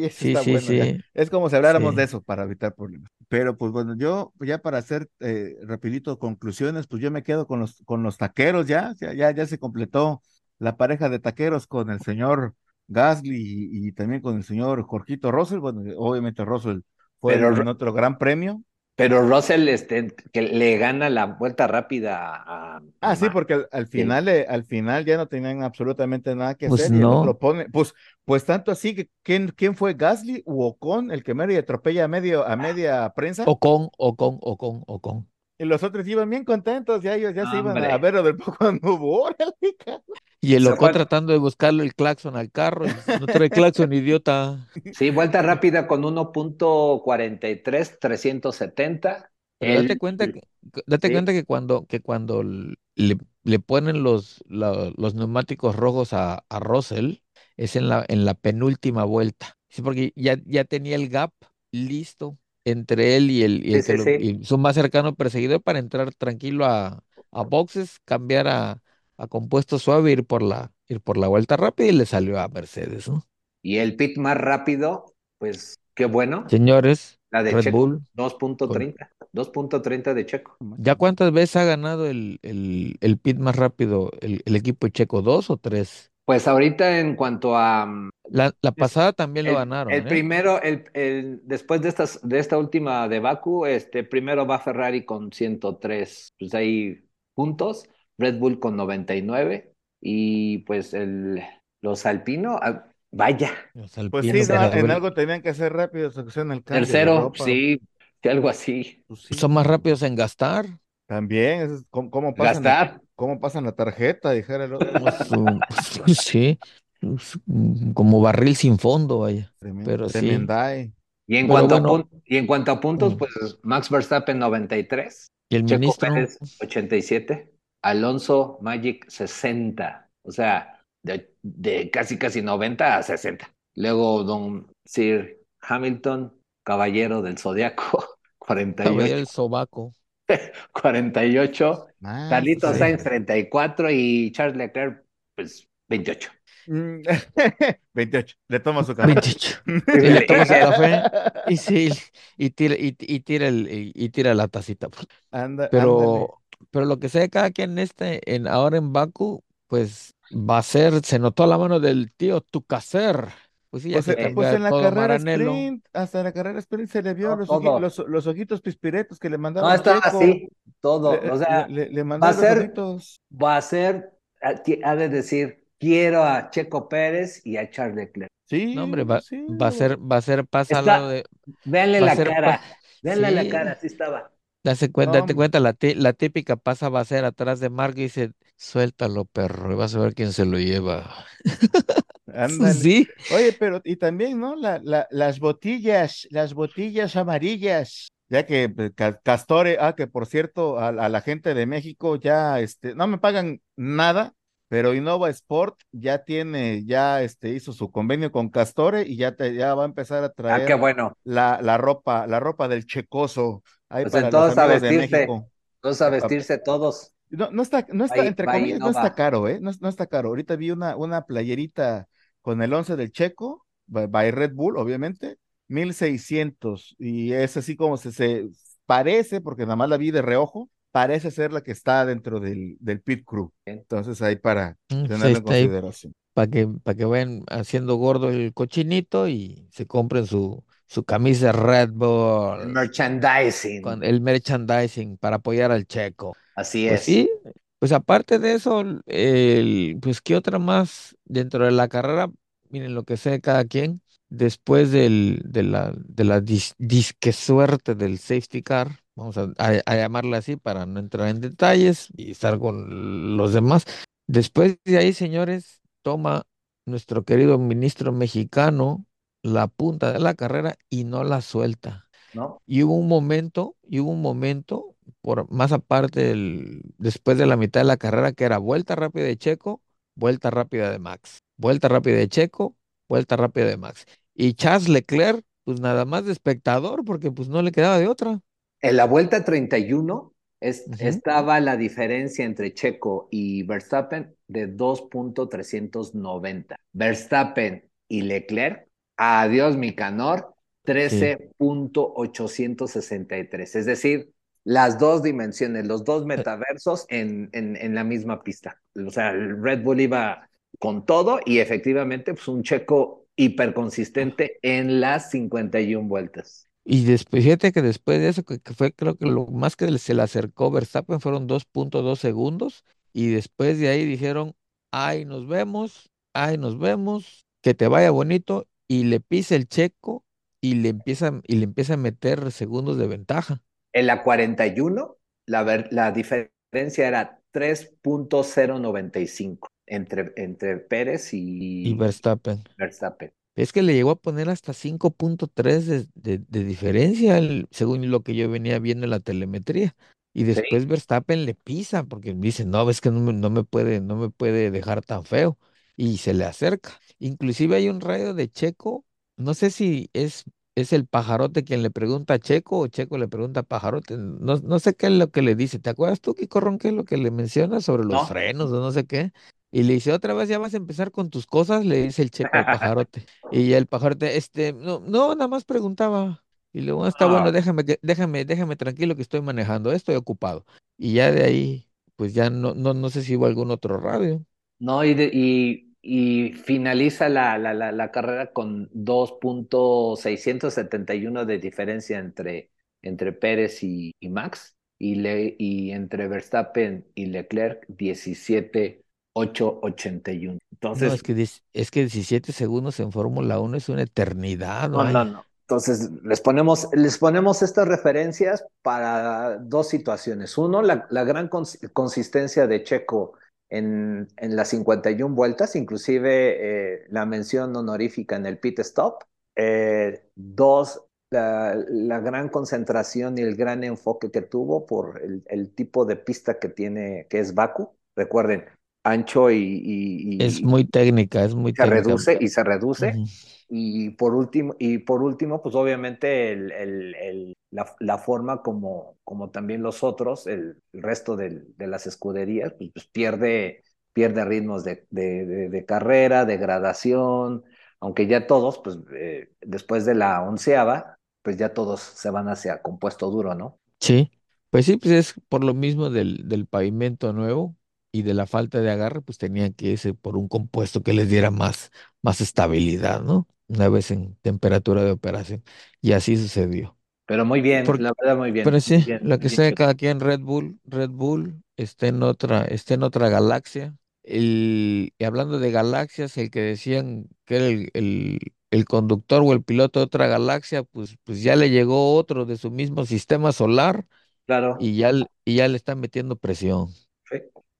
sí, sí, sí. Es como si habláramos de eso para evitar problemas. Pero pues bueno, yo ya para hacer eh, rapidito conclusiones, pues yo me quedo con los, con los taqueros ya, ya, ya se completó la pareja de taqueros con el señor Gasly y, también con el señor Jorgito Russell. Bueno, obviamente Russell fue en otro gran premio. Pero Russell, este, que le gana la vuelta rápida a. Ah, sí, porque al, final, eh, al final ya no tenían absolutamente nada que pues hacer. No. Pues, pues tanto así que ¿quién, quién fue Gasly o Ocon el que medio atropella a medio, a media prensa. Ocon, Ocon, Ocon, Ocon. Y los otros iban bien contentos, ya ellos ya se iban a ver del poco cuando hubo. Y el loco tratando de buscarle el claxon al carro. No trae claxon, idiota. [laughs] Sí, vuelta rápida con 1.43, 370. date cuenta que, date cuenta que cuando, que cuando le, le ponen los, los neumáticos rojos a, a Russell, es en la, en la penúltima vuelta. Sí, porque ya, ya tenía el gap listo entre él y, el, y, su más cercano perseguidor para entrar tranquilo a, a boxes, cambiar a, a compuesto suave, ir por la, ir por la vuelta rápida y le salió a Mercedes, ¿no? Y el pit más rápido, pues qué bueno. Señores, la de Red Bull. 2.30, 2.30 de Checo. ¿Ya cuántas veces ha ganado el, el, el pit más rápido el, el equipo Checo? ¿Dos o tres? Pues ahorita en cuanto a... Mm, la, la pasada también lo ganaron. El ¿eh? primero, el, el, después de, estas, de esta última de Baku, este, primero va Ferrari con 103, pues ahí puntos, Red Bull con 99 y pues el, los Alpino, ah, Vaya. Los Pues alpinos sí, no, para en algo tenían que hacer rápido, se hacían el cambio Tercero, sí, sí, algo así. Pues sí, son más rápidos en gastar. También, eso es cómo, cómo pasan la, Gastar. cómo pasan la tarjeta, dijera el otro. Pues, pues, sí, pues, como barril sin fondo, vaya. Tremendo, Pero sí. tremendae. Y en, Pero cuanto bueno. a pun- y en cuanto a puntos, Mm. pues Max Verstappen 93, Y el Checo ministro, Pérez 87, Alonso Magic 60, o sea, de, de casi casi 90 a 60. Luego Don Sir Hamilton, Caballero del Zodiaco, [laughs] caballero 48, el sobaco. [laughs] 48, Ah, Carlitos sí. Sainz 34 y Charles Leclerc, pues 28. Mm, [laughs] 28, le toma su café. 28. Y le toma su café y sí, y tira, y, y tira el, y, y tira la tacita. Anda, ándale. Pero, lo que sé de cada quien en este, en ahora en Baku, pues va a ser, se notó la mano del tío Tucaser. Pues sí, ya Pues, se eh, pues en la carrera Maranello. sprint, hasta la carrera sprint se le vio No, los, oji- todo. los, los ojitos pispiretos que le No, mandaba estaba Checo. así, todo. Le, O sea, le, le- va a los ser, ojitos. va a ser, ha de decir, quiero a Checo Pérez y a Charles Leclerc. Sí, No, hombre, va, sí. va a ser, va a ser pasa al lado Está, de, véanle la ser, cara, véanle la cara, así estaba. Date cuenta, date No, cuenta, la, ti- la típica pasa va a ser atrás de Mark y dice, suéltalo, perro, y vas a ver quién se lo lleva. [laughs] ándale. Sí, Oye, pero y también, ¿no? La, la, las botillas, las botillas amarillas. Ya que pues, Ca- Castore, ah, que por cierto, a, a la gente de México ya, este, no me pagan nada, pero Innova Sport ya tiene, ya, este, hizo su convenio con Castore y ya, te, ya va a empezar a Ah, qué traer bueno. la, la ropa, la ropa del checoso, ahí Pues para los entonces a de vestirse, México. entonces a vestirse todos. no, no está, no está, Ahí, entre comillas, no está caro, ¿eh? No, no está caro. Ahorita vi una, una playerita con el 11 del Checo, by, by Red Bull, obviamente, 1600. Y es así como se, se parece, porque nada más la vi de reojo, parece ser la que está dentro del, del pit crew. Entonces ahí para Mm, pues tenerlo en está ahí consideración. para que, para que vayan haciendo gordo el cochinito y se compren su, su camisa Red El Bull merchandising. con el merchandising para apoyar al checo. Así Pues es. sí, pues aparte de eso, el, pues qué otra más dentro de la carrera, miren lo que sé de cada quien, después del, de la, de la dis- disque suerte del safety car, vamos a, a, a llamarla así para no entrar en detalles y estar con los demás. Después de ahí, señores, toma nuestro querido ministro mexicano la punta de la carrera y no la suelta. ¿No? Y hubo un momento, y hubo un momento, por más aparte del, después de la mitad de la carrera, que era vuelta rápida de Checo, vuelta rápida de Max, vuelta rápida de Checo, vuelta rápida de Max. Y Charles Leclerc, pues nada más de espectador, porque pues no le quedaba de otra. En la vuelta 31 es- Ujú. estaba la diferencia entre Checo y Verstappen de 2.390. Verstappen y Leclerc, adiós mi canor, Sí. 13.863. Es decir, las dos dimensiones, los dos [laughs] metaversos en, en, en la misma pista. O sea, el Red Bull iba con todo y efectivamente pues un Checo hiperconsistente en las 51 vueltas. Y después, fíjate que después de eso, que, que fue creo que lo más que se le acercó Verstappen fueron 2.2 segundos. Y después de ahí dijeron, ay, nos vemos, ay, nos vemos, que te vaya bonito. Y le pisa el checo y le empieza, y le empieza a meter segundos de ventaja. En la 41, la, ver- la diferencia era 3.095 entre, entre Pérez Y y Verstappen. Verstappen. Es que le llegó a poner hasta 5.3 de, de, de diferencia, el- según lo que yo venía viendo en la telemetría. Y Sí, después Verstappen le pisa porque dice, no, es que no me, no me puede, no me puede dejar tan feo. Y se le acerca. Inclusive hay un radio de Checo, no sé si es, es el pajarote quien le pregunta a Checo o Checo le pregunta a pajarote. No, no sé qué es lo que le dice. ¿Te acuerdas tú, Kiko Ron, qué es lo que le menciona sobre los ¿no? frenos o no sé qué? Y le dice, otra vez ya vas a empezar con tus cosas, le dice el Checo al [laughs] pajarote. Y el pajarote, este, no, no, nada más preguntaba. Y luego, "Ah, está bueno, Ah, déjame, déjame, déjame tranquilo que estoy manejando, estoy ocupado. Y ya de ahí, pues ya no, no, no sé si hubo algún otro radio. No, y, de- y, y finaliza la, la, la, la carrera con 2.671 de diferencia entre, entre Pérez y, y Max, y, le, y entre Verstappen y Leclerc 8.81. Entonces, No, es que, es que 17 segundos en Fórmula uno es una eternidad, no, ¿no? no, no. Entonces, les ponemos, les ponemos estas referencias para dos situaciones. Uno, la, la gran cons- consistencia de Checo en, en las 51 vueltas, inclusive eh, la mención honorífica en el pit stop. Eh, dos, la, gran concentración y el gran enfoque que tuvo por el, el tipo de pista que tiene, que es Baku. Recuerden, ancho y, y- es muy técnica, es muy se técnica. reduce y se reduce. Y por último, y por último, pues obviamente el, el- el- la, la forma como, como también los otros, el, resto del- de las escuderías, pues, pues pierde, pierde ritmos de, de- de- de carrera, de gradación, aunque ya todos, pues eh, después de la onceava, pues ya todos se van hacia compuesto duro, ¿no? Sí, pues sí, pues es por lo mismo del, del pavimento nuevo y de la falta de agarre, pues tenían que irse por un compuesto que les diera más, más estabilidad, ¿no? Una vez en temperatura de operación. Y así sucedió. Pero muy bien, Por- la verdad, muy bien. pero sí, bien lo que sea cada quien, Red Bull, Red Bull está en otra, está en otra galaxia. El, y hablando de galaxias, el que decían que era el, el, el conductor o el piloto de otra galaxia, pues, pues ya le llegó otro de su mismo sistema solar Claro. y ya, y ya le están metiendo presión.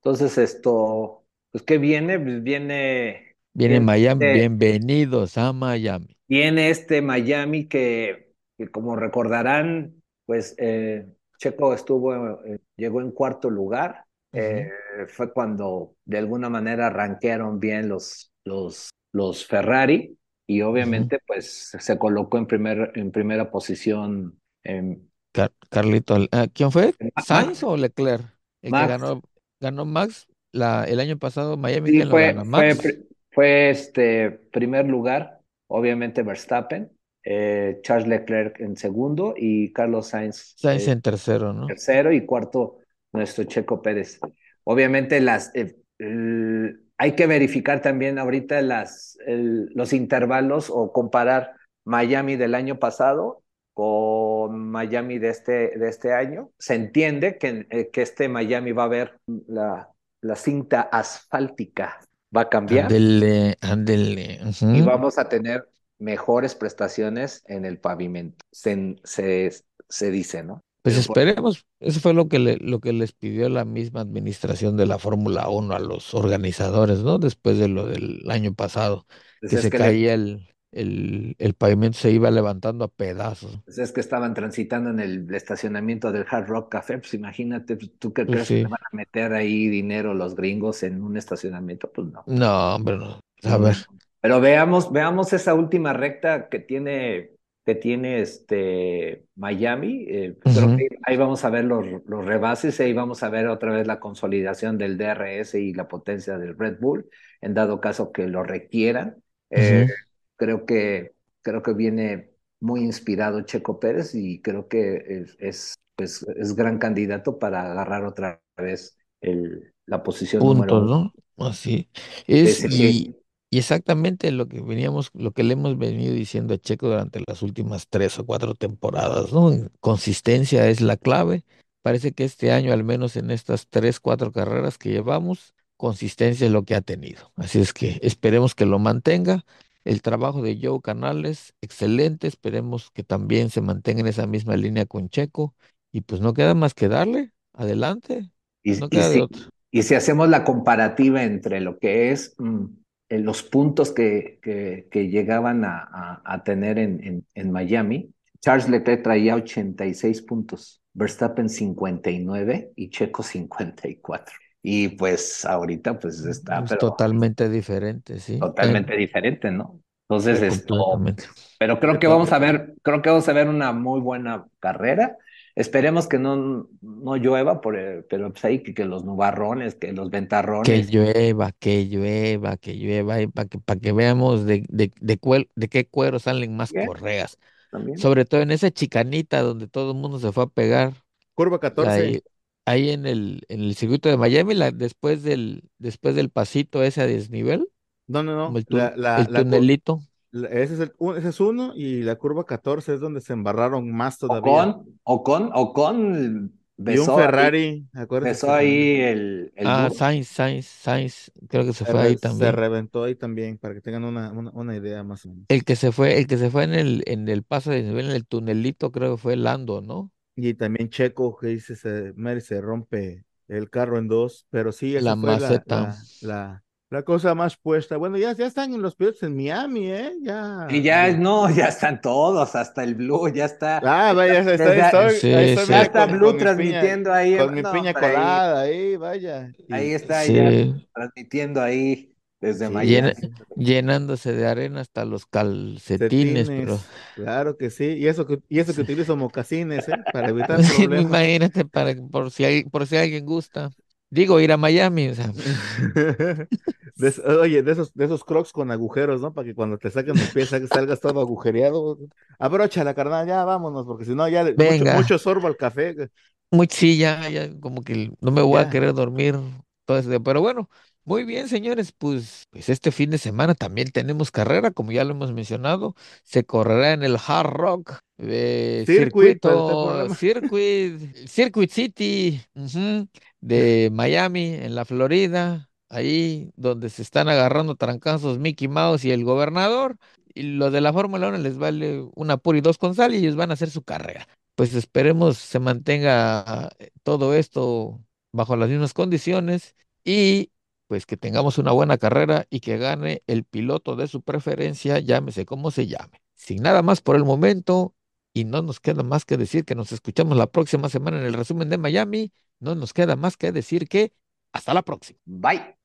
Entonces, esto, pues, ¿qué viene? Pues viene, Viene Miami, este, bienvenidos a Miami. viene este Miami que, que como recordarán, pues eh, Checo estuvo, eh, llegó en cuarto lugar. Eh, fue cuando de alguna manera rankearon bien los, los, los Ferrari y obviamente pues se colocó en, primer, en primera posición en Car- Carlito, ¿quién fue? ¿Sainz o Leclerc? El que ganó, ganó Max la, el año pasado, Miami, Sí, ¿quién lo fue, Max. este primer lugar, obviamente Verstappen, eh, Charles Leclerc en segundo y Carlos Sainz Sainz eh, en tercero, ¿no? tercero y cuarto nuestro Checo Pérez. Obviamente las eh, el- hay que verificar también ahorita las, el- los intervalos o comparar Miami del año pasado con Miami de este, de este año. Se entiende que, eh, que este Miami va a ver la, la cinta asfáltica va a cambiar Ándele, ándele. ujú. y vamos a tener mejores prestaciones en el pavimento. Se, se, se dice, ¿no? Pues esperemos. Eso fue lo que, le- lo que les pidió la misma administración de la Fórmula 1 a los organizadores, ¿no? Después de lo del año pasado, pues que se que le- caía el, el, el pavimento, se iba levantando a pedazos. Pues es que estaban transitando en el estacionamiento del Hard Rock Café, pues imagínate, pues, ¿tú qué Pues crees que sí. le van a meter ahí dinero los gringos en un estacionamiento? Pues no. No, hombre, no. A ver. Pero veamos, veamos esa última recta que tiene, que tiene este Miami. eh, creo Ujú. que ahí vamos a ver los, los rebases, ahí vamos a ver otra vez la consolidación del DRS y la potencia del Red Bull, en dado caso que lo requieran. Eh, Ujú. Creo que, creo que viene muy inspirado Checo Pérez y creo que es, es, pues, es gran candidato para agarrar otra vez el, la posición número uno. ¿no? Así. Sí, Es, sí, y, y exactamente lo que veníamos, lo que le hemos venido diciendo a Checo durante las últimas tres o cuatro temporadas, ¿no? Consistencia es la clave. Parece que este año, al menos en estas tres, cuatro carreras que llevamos, consistencia es lo que ha tenido. Así es que esperemos que lo mantenga. El trabajo de Joe Canales, excelente. Esperemos que también se mantenga en esa misma línea con Checo. Y pues no queda más que darle. Adelante. Y, No y queda de si, otra. y si hacemos la comparativa entre lo que es mm, en los puntos que, que, que llegaban a, a, a tener en, en, en Miami, Charles Leclerc traía 86 puntos, Verstappen 59 y Checo 54. Y pues ahorita pues está, Es pero totalmente diferente, sí. totalmente diferente, ¿no? Entonces, Eh, esto, pero creo que vamos a ver, creo que vamos a ver una muy buena carrera. Esperemos que no, no llueva, por, el- pero pues ahí que, que los nubarrones, que los Que ventarrones, llueva, que llueva, que llueva, para que, para que veamos de, de, de, cuel- de qué cuero salen más correas. también. Sobre todo en esa chicanita donde todo el mundo se fue a pegar. Curva 14. Ahí, ahí en el, en el circuito de Miami, la, después del, después del pasito ese a desnivel, No, no, no. el, La, tun- la, el la cur- tunelito. la- ese, es el, un- ese es uno y la curva 14 es donde se embarraron más todavía. Ocon, Ocon, Ocon Y un besó ahí, Ferrari, acuérdate besó que ahí el, el Ah, muro. Sainz, Sainz, Sainz. creo que se Se, fue ahí se también. reventó ahí también, para que tengan una, una, una idea más o menos. El que se fue, el que se fue en el, en el paso de nivel, en el tunelito, creo que fue Lando, ¿no? Y también Checo, que dice, se, Mary se rompe el carro en dos, pero sí, La esa fue la, maceta. la, la, la cosa más puesta. Bueno, ya, ya están en los pilotos en Miami, ¿eh? Ya. Y ya, ya. no, ya están todos, hasta el Blue, ya está. Ah, vaya, está, está, estoy- Sí, ahí sí. ya está con- Blue con mi piña- transmitiendo ahí. Con mi no, piña hombre, ahí- colada, ahí, vaya. Y- Ahí está, Sí. ya transmitiendo ahí desde Sí, llenándose de arena hasta los calcetines, pero claro que sí. Y eso que, y eso que utilizo mocasines, ¿eh? Para [laughs] evitar Sí, problemas. imagínate para, por si hay- por si alguien gusta. Digo, ir a Miami, o sea, [laughs] De oye, de esos, de esos crocs con agujeros, ¿no? Para que cuando te saquen el pie sal- salgas todo agujereado. Abróchala, carnal, ya vámonos, porque si no, ya le- mucho, Venga. mucho sorbo al café. muy sí, ya, ya, como que no me voy a querer dormir todo ese día. Pero bueno, muy bien, señores, pues, pues este fin de semana también tenemos carrera, como ya lo hemos mencionado, se correrá en el Hard Rock eh, Circuit, este circuito. Circuit, Circuit City, de [laughs] Miami, en la Florida, ahí donde se están agarrando trancazos Mickey Mouse y el gobernador. Y los de la Fórmula 1 les vale una pura y dos con sal y ellos van a hacer su carrera pues esperemos se mantenga eh, todo esto bajo las mismas condiciones y pues que tengamos una buena carrera y que gane el piloto de su preferencia, llámese como se llame. Sin nada más por el momento y no nos queda más que decir que nos escuchamos la próxima semana en el resumen de Miami, no nos queda más que decir que hasta la próxima. Bye.